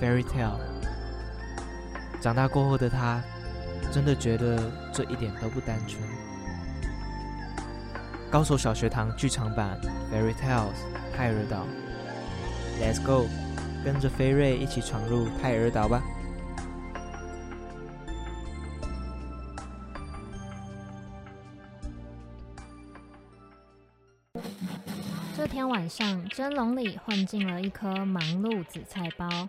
，Fairy Tale。长大过后的他，真的觉得这一点都不单纯。高手小学堂剧场版《Fairy Tales》泰尔岛，Let's go，跟着菲瑞一起闯入泰尔岛吧。这天晚上，蒸笼里混进了一颗忙碌紫菜包。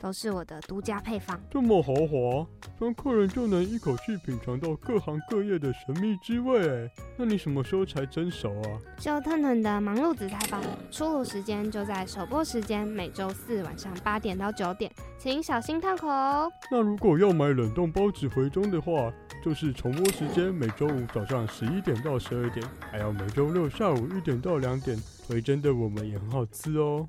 都是我的独家配方，这么豪华，让客人就能一口气品尝到各行各业的神秘滋味。那你什么时候才蒸熟啊？就腾腾的忙碌紫菜包，出炉时间就在首播时间，每周四晚上八点到九点，请小心烫口哦。那如果要买冷冻包子回中的话，就是重播时间每周五早上十一点到十二点，还有每周六下午一点到两点，回蒸的我们也很好吃哦。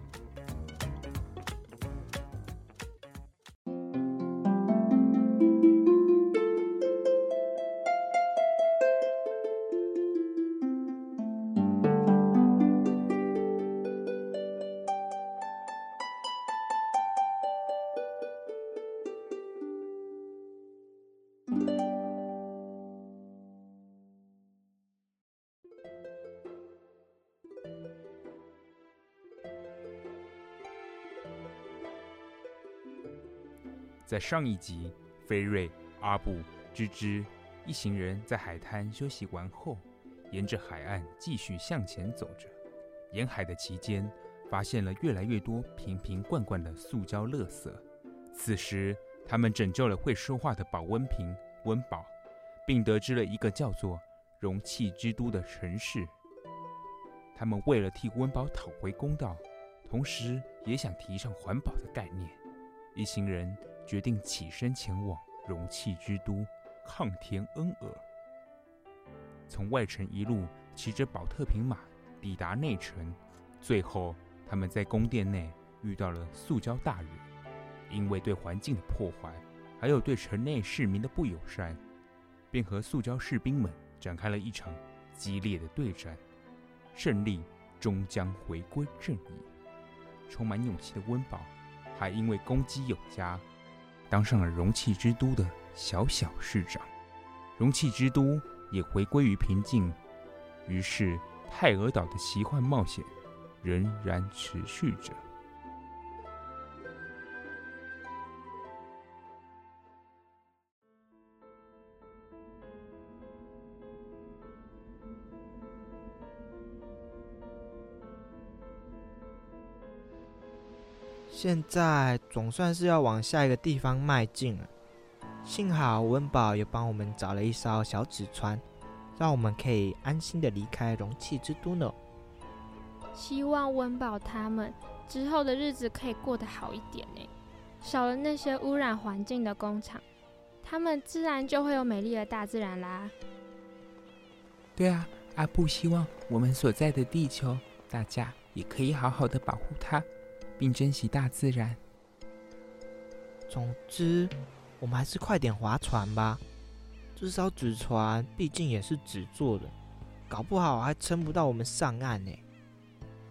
在上一集，菲瑞、阿布、芝芝一行人在海滩休息完后，沿着海岸继续向前走着。沿海的期间，发现了越来越多瓶瓶罐罐的塑胶垃圾。此时，他们拯救了会说话的保温瓶温宝，并得知了一个叫做“容器之都”的城市。他们为了替温宝讨回公道，同时也想提倡环保的概念。一行人。决定起身前往容器之都抗天恩尔。从外城一路骑着宝特瓶马抵达内城，最后他们在宫殿内遇到了塑胶大人。因为对环境的破坏，还有对城内市民的不友善，便和塑胶士兵们展开了一场激烈的对战。胜利终将回归正义。充满勇气的温饱，还因为攻击有加。当上了容器之都的小小市长，容器之都也回归于平静。于是，泰尔岛的奇幻冒险仍然持续着。现在总算是要往下一个地方迈进了。幸好温宝也帮我们找了一艘小纸船，让我们可以安心的离开容器之都呢。希望温宝他们之后的日子可以过得好一点呢，少了那些污染环境的工厂，他们自然就会有美丽的大自然啦。对啊，阿布希望我们所在的地球，大家也可以好好的保护它。并珍惜大自然。总之，我们还是快点划船吧。这艘纸船毕竟也是纸做的，搞不好还撑不到我们上岸呢。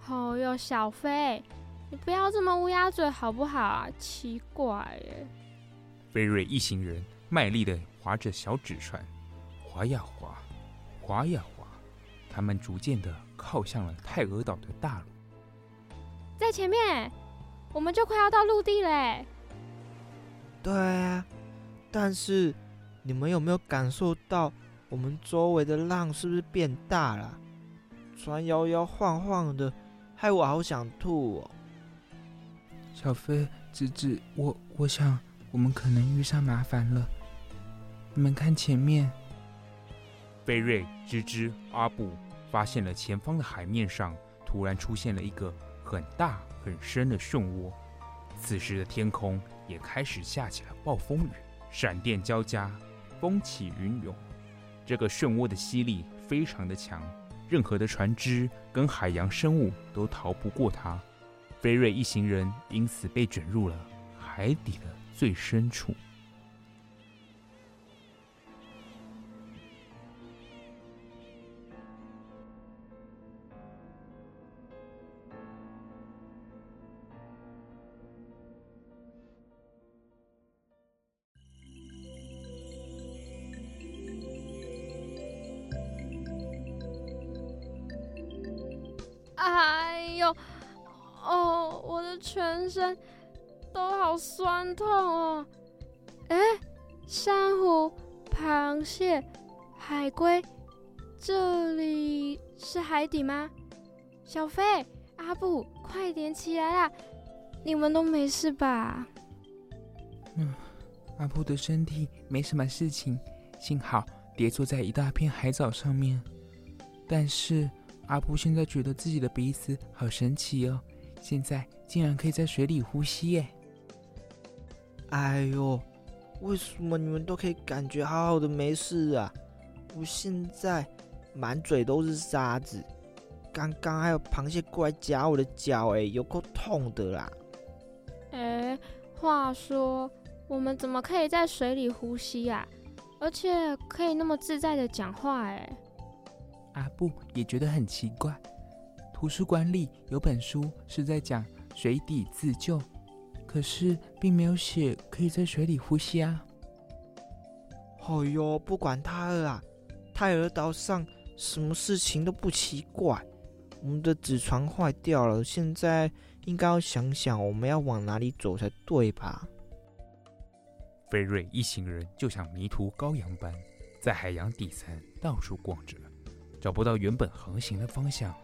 哦哟，小飞，你不要这么乌鸦嘴好不好啊？奇怪耶。菲瑞一行人卖力的划着小纸船，划呀划，划呀划，他们逐渐的靠向了泰俄岛的大陆。在前面，我们就快要到陆地嘞。对啊，但是你们有没有感受到我们周围的浪是不是变大了？船摇摇晃晃的，害我好想吐哦。小飞、芝芝，我我想我们可能遇上麻烦了。你们看前面，菲瑞、吱吱、阿布发现了前方的海面上突然出现了一个很大很深的漩涡。此时的天空也开始下起了暴风雨，闪电交加，风起云涌。这个漩涡的吸力非常的强，任何的船只跟海洋生物都逃不过它。菲瑞一行人因此被卷入了海底的最深处。哦，我的全身都好酸痛哦！哎，珊瑚、螃蟹、海龟，这里是海底吗？小飞、阿布，快点起来啦！你们都没事吧？嗯，阿布的身体没什么事情，幸好跌坐在一大片海藻上面，但是。阿布现在觉得自己的鼻子好神奇哦，现在竟然可以在水里呼吸耶！哎呦，为什么你们都可以感觉好好的没事啊？我现在满嘴都是沙子，刚刚还有螃蟹过来夹我的脚，哎，有够痛的啦！哎，话说我们怎么可以在水里呼吸呀？而且可以那么自在的讲话，哎。阿布也觉得很奇怪，图书馆里有本书是在讲水底自救，可是并没有写可以在水里呼吸啊。哦哟，不管他了啊，泰尔岛上什么事情都不奇怪。我们的纸船坏掉了，现在应该要想想我们要往哪里走才对吧？菲瑞一行人就像迷途羔羊般，在海洋底层到处逛着。找不到原本航行的方向，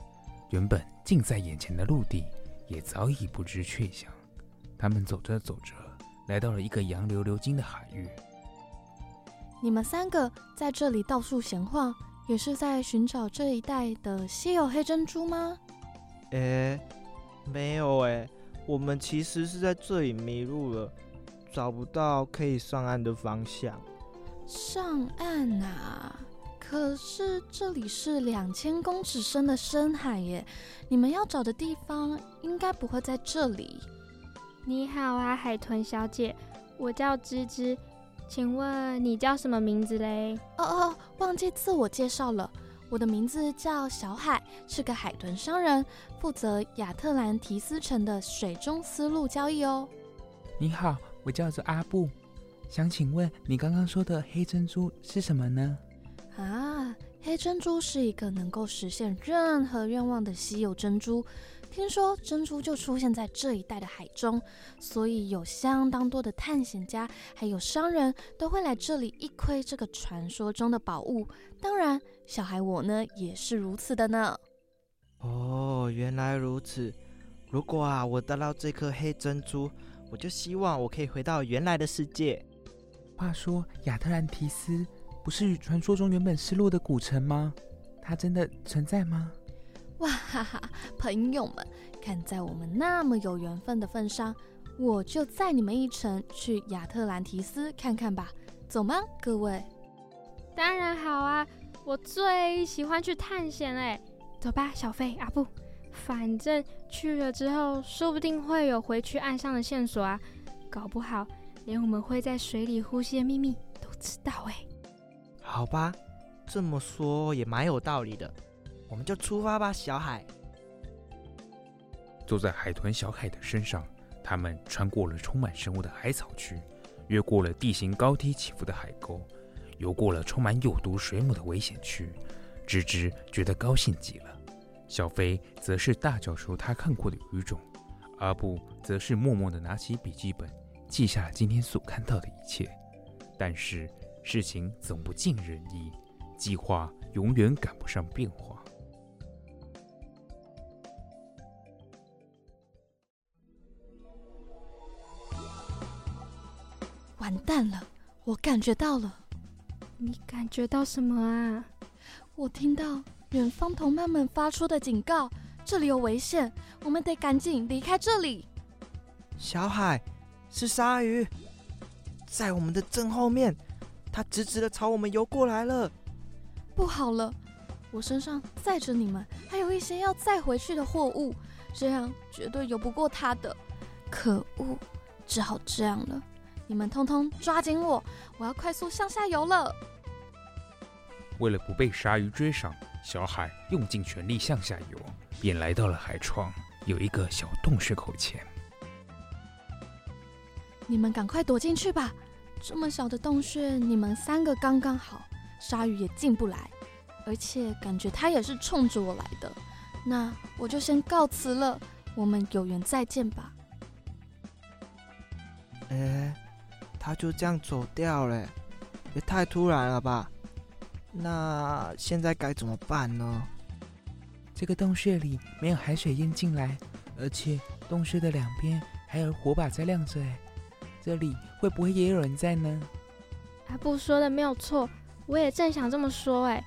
原本近在眼前的陆地也早已不知去向。他们走着走着，来到了一个洋流流经的海域。你们三个在这里到处闲晃，也是在寻找这一带的稀有黑珍珠吗？诶，没有诶，我们其实是在这里迷路了，找不到可以上岸的方向。上岸啊！可是这里是两千公尺深的深海耶，你们要找的地方应该不会在这里。你好啊，海豚小姐，我叫芝芝，请问你叫什么名字嘞？哦哦，忘记自我介绍了，我的名字叫小海，是个海豚商人，负责亚特兰提斯城的水中丝路交易哦。你好，我叫做阿布，想请问你刚刚说的黑珍珠是什么呢？啊，黑珍珠是一个能够实现任何愿望的稀有珍珠。听说珍珠就出现在这一带的海中，所以有相当多的探险家还有商人都会来这里一窥这个传说中的宝物。当然，小孩我呢也是如此的呢。哦，原来如此。如果啊我得到这颗黑珍珠，我就希望我可以回到原来的世界。话说亚特兰提斯。不是传说中原本失落的古城吗？它真的存在吗？哇哈哈，朋友们，看在我们那么有缘分的份上，我就载你们一程去亚特兰提斯看看吧，走吗，各位？当然好啊，我最喜欢去探险嘞！走吧，小飞、阿布，反正去了之后，说不定会有回去岸上的线索啊，搞不好连我们会在水里呼吸的秘密都知道哎。好吧，这么说也蛮有道理的，我们就出发吧，小海。坐在海豚小海的身上，他们穿过了充满生物的海草区，越过了地形高低起伏的海沟，游过了充满有毒水母的危险区。芝芝觉得高兴极了，小飞则是大叫出他看过的鱼种，阿布则是默默地拿起笔记本，记下了今天所看到的一切。但是。事情总不尽人意，计划永远赶不上变化。完蛋了，我感觉到了。你感觉到什么啊？我听到远方同伴们发出的警告，这里有危险，我们得赶紧离开这里。小海，是鲨鱼，在我们的正后面，它直直的朝我们游过来了。不好了，我身上载着你们，还有一些要载回去的货物，这样绝对游不过它的。可恶，只好这样了。你们通通抓紧我，我要快速向下游了。为了不被鲨鱼追上，小海用尽全力向下游，便来到了海床，有一个小洞穴口前。你们赶快躲进去吧，这么小的洞穴，你们三个刚刚好，鲨鱼也进不来，而且感觉它也是冲着我来的。那我就先告辞了，我们有缘再见吧。哎。他就这样走掉了，也太突然了吧？那现在该怎么办呢？这个洞穴里没有海水淹进来，而且洞穴的两边还有火把在亮着，哎，这里会不会也有人在呢？阿布说的没有错，我也正想这么说，哎，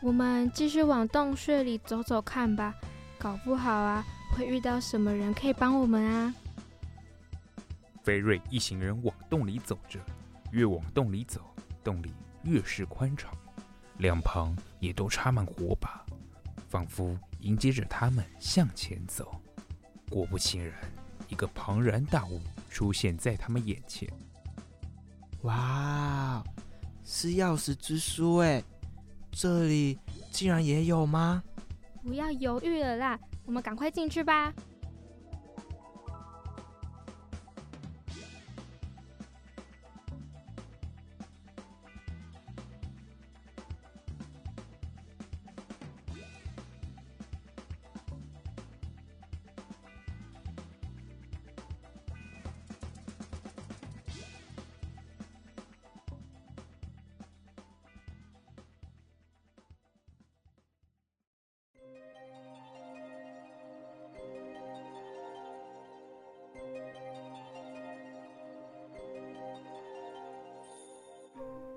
我们继续往洞穴里走走看吧，搞不好啊，会遇到什么人可以帮我们啊。菲瑞一行人往洞里走着，越往洞里走，洞里越是宽敞，两旁也都插满火把，仿佛迎接着他们向前走。果不其然，一个庞然大物出现在他们眼前。哇，是钥匙之书哎！这里竟然也有吗？不要犹豫了啦，我们赶快进去吧。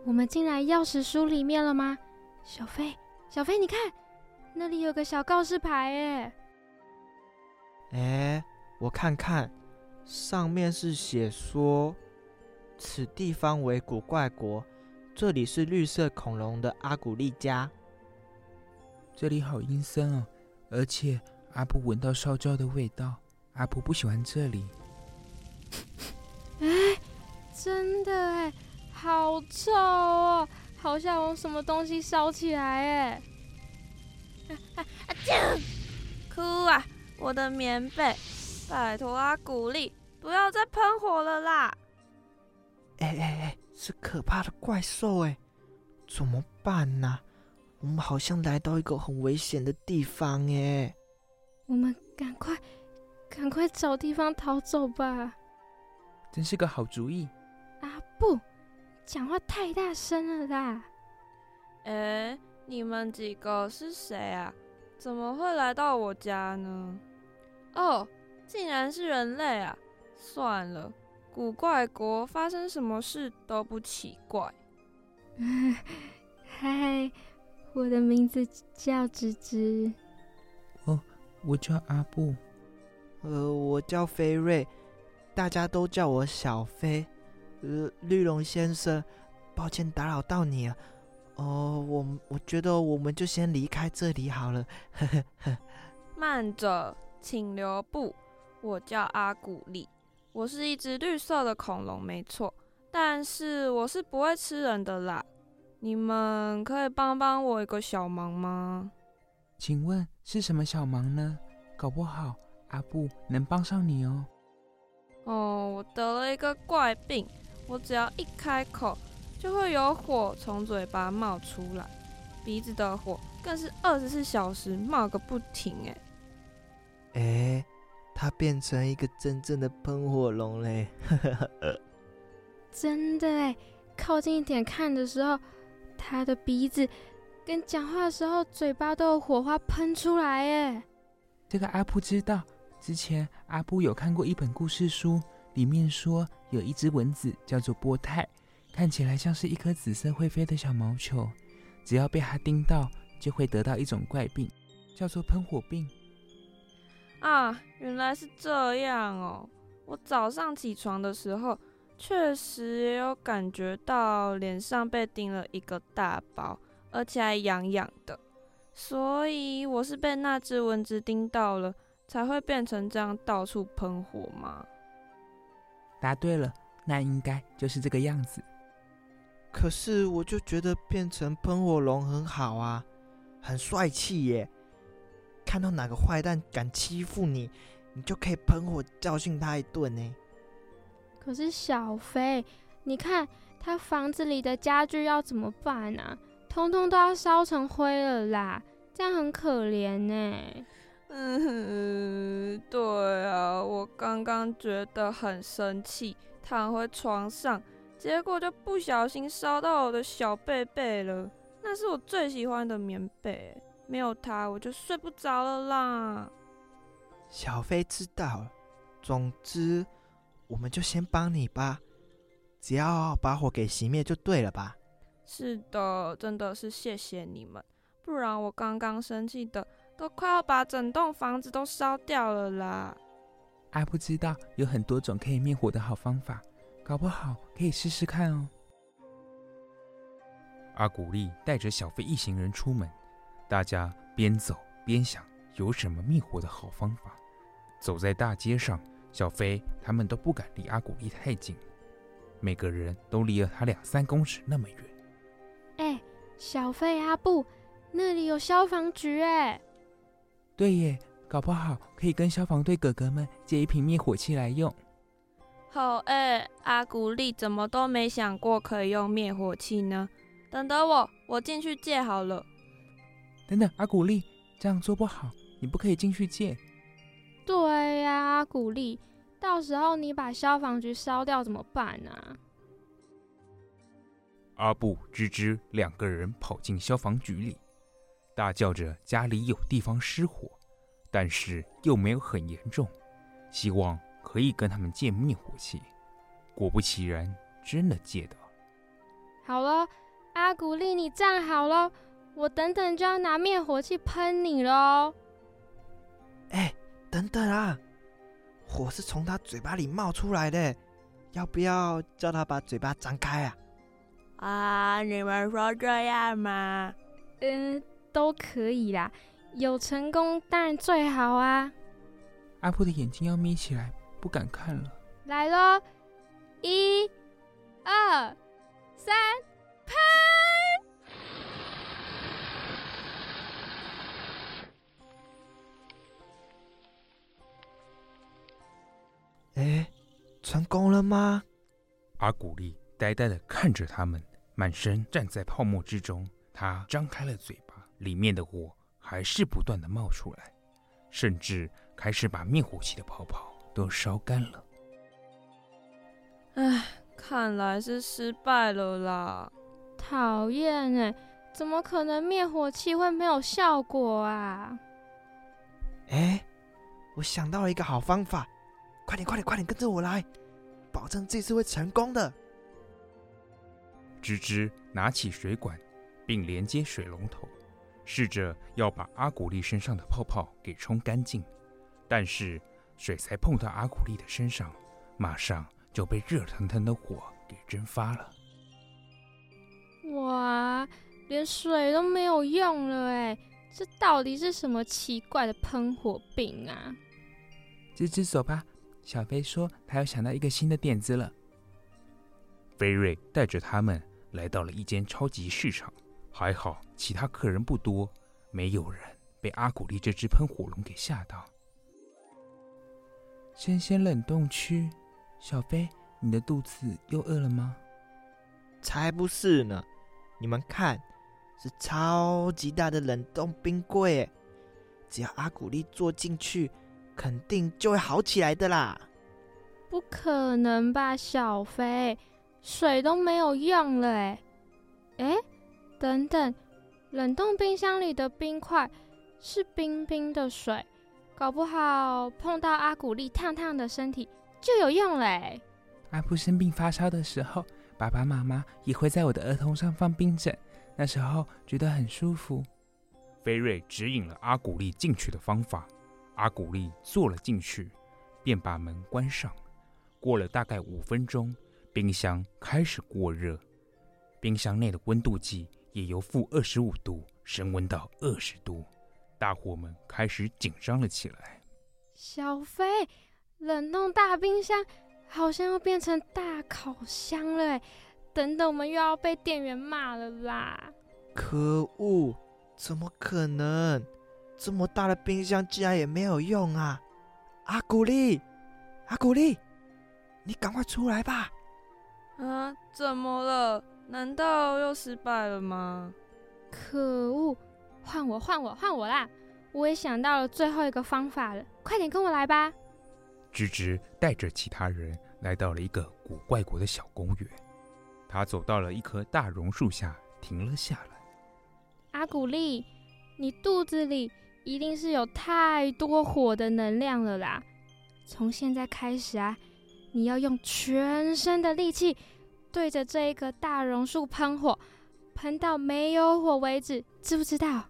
我们进来钥匙书里面了吗？小飞，小飞，你看，那里有个小告示牌，哎，哎，我看看，上面是写说，此地方为古怪国，这里是绿色恐龙的阿古丽家。这里好阴森哦，而且阿布闻到烧焦的味道，阿布不喜欢这里。哎，真的哎。好臭哦，好像有什么东西烧起来哎！啊啊啊！哭啊！我的棉被，拜托阿古丽，不要再喷火了啦！哎哎哎，是可怕的怪兽哎，怎么办呢？我们好像来到一个很危险的地方哎！我们赶快赶快找地方逃走吧！真是个好主意！阿布。讲话太大声了啦！哎，你们几个是谁啊？怎么会来到我家呢？哦，竟然是人类啊！算了，古怪国发生什么事都不奇怪。嗨，我的名字叫芝芝。哦，我叫阿布。呃，我叫菲瑞，大家都叫我小飞。呃，绿龙先生，抱歉打扰到你了。哦，我我觉得我们就先离开这里好了。呵呵呵。慢着，请留步。我叫阿古丽，我是一只绿色的恐龙，没错。但是我是不会吃人的啦。你们可以帮帮我一个小忙吗？请问是什么小忙呢？搞不好阿布能帮上你哦。哦，我得了一个怪病。我只要一开口，就会有火从嘴巴冒出来，鼻子的火更是二十四小时冒个不停。哎，哎，它变成一个真正的喷火龙嘞！真的哎，靠近一点看的时候，它的鼻子跟讲话的时候嘴巴都有火花喷出来哎。这个阿布知道，之前阿布有看过一本故事书，里面说有一只蚊子叫做波泰，看起来像是一颗紫色会飞的小毛球，只要被它叮到，就会得到一种怪病，叫做喷火病。啊，原来是这样哦！我早上起床的时候，确实也有感觉到脸上被叮了一个大包，而且还痒痒的，所以我是被那只蚊子叮到了，才会变成这样到处喷火吗？答对了，那应该就是这个样子。可是我就觉得变成喷火龙很好啊，很帅气耶！看到哪个坏蛋敢欺负你，你就可以喷火教训他一顿呢。可是小飞，你看他房子里的家具要怎么办啊？通通都要烧成灰了啦，这样很可怜呢。嗯，对啊，我刚刚觉得很生气，躺回床上，结果就不小心烧到我的小被被了。那是我最喜欢的棉被。没有它，我就睡不着了啦。小飞知道了，总之，我们就先帮你吧，只要把火给熄灭就对了吧？是的，真的是谢谢你们，不然我刚刚生气的都快要把整栋房子都烧掉了啦。阿布知道有很多种可以灭火的好方法，搞不好可以试试看哦。阿古丽带着小飞一行人出门。大家边走边想有什么灭火的好方法。走在大街上，小飞他们都不敢离阿古丽太近，每个人都离了他两三公尺那么远。哎，小飞阿布，那里有消防局哎！对耶，搞不好可以跟消防队哥哥们借一瓶灭火器来用。好哎，阿古丽怎么都没想过可以用灭火器呢？等等我，我进去借好了。等等，阿古丽，这样做不好，你不可以进去借。对呀，阿古丽，到时候你把消防局烧掉怎么办呢？啊？阿布、吱吱两个人跑进消防局里，大叫着家里有地方失火，但是又没有很严重，希望可以跟他们借灭火器。果不其然，真的借到。好了，阿古丽，你站好了。我等等就要拿灭火器喷你喽！哎，等等啊，火是从他嘴巴里冒出来的，要不要叫他把嘴巴张开啊？啊，你们说这样吗？嗯，都可以啦，有成功当然最好啊。阿布的眼睛要眯起来，不敢看了。来喽，一、二、三，喷！哎，成功了吗？阿古丽呆呆的看着他们，满身站在泡沫之中。他张开了嘴巴，里面的火还是不断的冒出来，甚至开始把灭火器的泡泡都烧干了。唉，看来是失败了啦！讨厌哎，怎么可能灭火器会没有效果啊？哎，我想到了一个好方法。快点，快点，快点，跟着我来，保证这次会成功的。吱吱拿起水管，并连接水龙头，试着要把阿古丽身上的泡泡给冲干净。但是水才碰到阿古丽的身上，马上就被热腾腾的火给蒸发了。哇，连水都没有用了哎！这到底是什么奇怪的喷火病啊？吱吱，走吧。小飞说：“他又想到一个新的点子了。”飞瑞带着他们来到了一间超级市场，还好其他客人不多，没有人被阿古丽这只喷火龙给吓到。生鲜冷冻区，小飞，你的肚子又饿了吗？才不是呢！你们看，是超级大的冷冻冰柜，只要阿古丽坐进去。肯定就会好起来的啦！不可能吧，小飞，水都没有用了哎！哎，等等，冷冻冰箱里的冰块是冰冰的水，搞不好碰到阿古丽烫烫的身体就有用嘞。阿布生病发烧的时候，爸爸妈妈也会在我的额头上放冰枕，那时候觉得很舒服。菲瑞指引了阿古丽进去的方法，阿古丽坐了进去，便把门关上。过了大概五分钟，冰箱开始过热，冰箱内的温度计也由负二十五度升温到二十度，大伙们开始紧张了起来。小飞，冷冻大冰箱好像要变成大烤箱了哎！等等，我们又要被店员骂了啦！可恶！怎么可能？这么大的冰箱竟然也没有用啊！阿古丽，阿古丽，你赶快出来吧！啊，怎么了？难道又失败了吗？可恶！换我，换我，换我啦！我也想到了最后一个方法了，快点跟我来吧！芝芝带着其他人来到了一个古怪国的小公园，他走到了一棵大榕树下，停了下来。阿古丽，你肚子里一定是有太多火的能量了啦！从现在开始啊，你要用全身的力气对着这一棵大榕树喷火，喷到没有火为止，知不知道？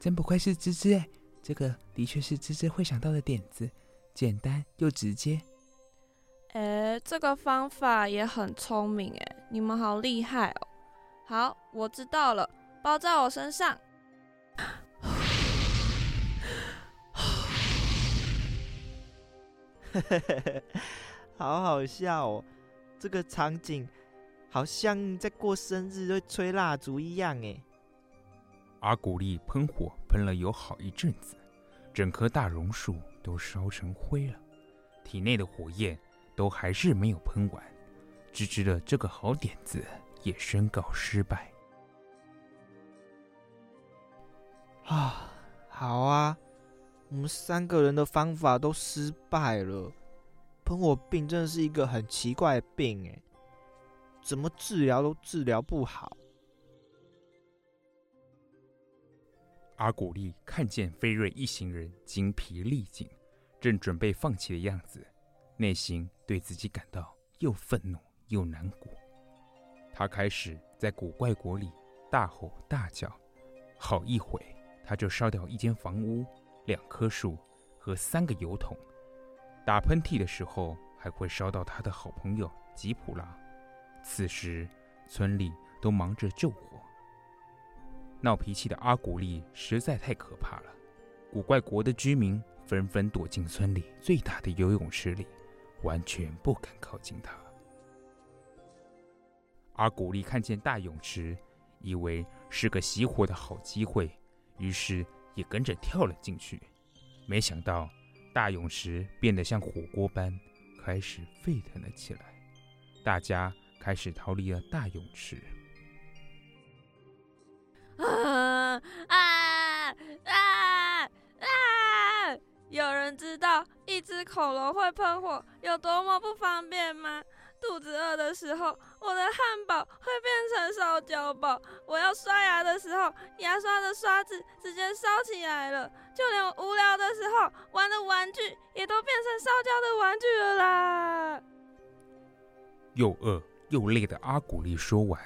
真不愧是芝芝哎，这个的确是芝芝会想到的点子，简单又直接。哎，这个方法也很聪明哎，你们好厉害哦！好，我知道了。包在我身上，好好笑哦！这个场景好像在过生日会吹蜡烛一样哎。阿古丽喷火喷了有好一阵子，整棵大榕树都烧成灰了，体内的火焰都还是没有喷完，芝芝的这个好点子也宣告失败。啊，好啊，我们三个人的方法都失败了。喷火病真的是一个很奇怪的病，哎，怎么治疗都治疗不好。阿古丽看见菲瑞一行人精疲力尽，正准备放弃的样子，内心对自己感到又愤怒又难过。他开始在古怪国里大吼大叫，好一会。他就烧掉一间房屋、两棵树和三个油桶，打喷嚏的时候还会烧到他的好朋友吉普拉。此时，村里都忙着救火。闹脾气的阿古丽实在太可怕了，古怪国的居民纷纷躲进村里最大的游泳池里，完全不敢靠近他。阿古丽看见大泳池，以为是个熄火的好机会。于是也跟着跳了进去，没想到大泳池变得像火锅般，开始沸腾了起来。大家开始逃离了大泳池。啊啊啊啊！有人知道一只恐龙会喷火有多么不方便吗？肚子饿的时候，我的汉堡会变成烧焦堡；我要刷牙的时候，牙刷的刷子直接烧起来了；就连我无聊的时候玩的玩具，也都变成烧焦的玩具了啦！又饿又累的阿古丽说完，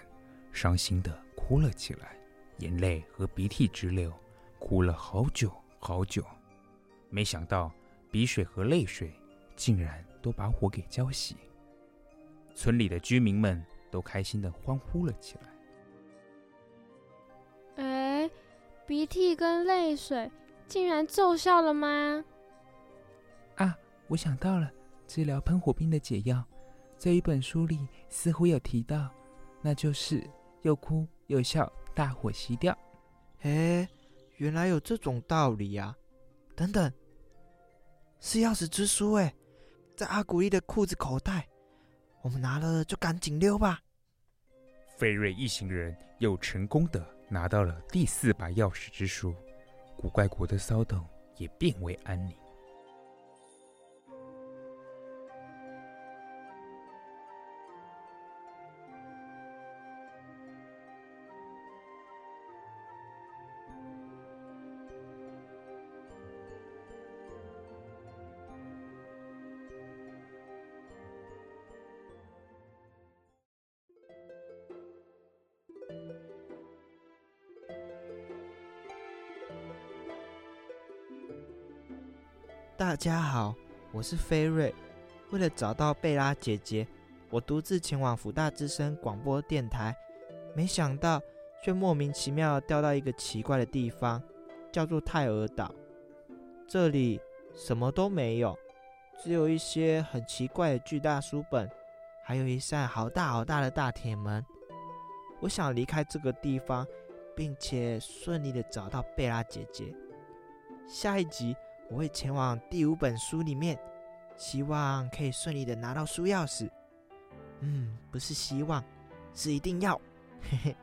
伤心的哭了起来，眼泪和鼻涕直流，哭了好久好久。没想到鼻水和泪水竟然都把火给浇熄。村里的居民们都开心的欢呼了起来。哎，鼻涕跟泪水竟然奏效了吗？啊，我想到了治疗喷火病的解药，在一本书里似乎有提到，那就是又哭又笑，大火熄掉。哎，原来有这种道理啊！等等，是钥匙之书哎，在阿古丽的裤子口袋。我们拿了就赶紧溜吧。菲瑞一行人又成功的拿到了第四把钥匙之书，古怪国的骚动也变为安宁。大家好，我是菲瑞。为了找到贝拉姐姐，我独自前往福大之声广播电台，没想到却莫名其妙掉到一个奇怪的地方，叫做泰尔岛。这里什么都没有，只有一些很奇怪的巨大书本，还有一扇好大好大的大铁门。我想离开这个地方，并且顺利的找到贝拉姐姐。下一集我会前往第五本书里面。希望可以顺利的拿到书钥匙。嗯，不是希望，是一定要。嘿嘿。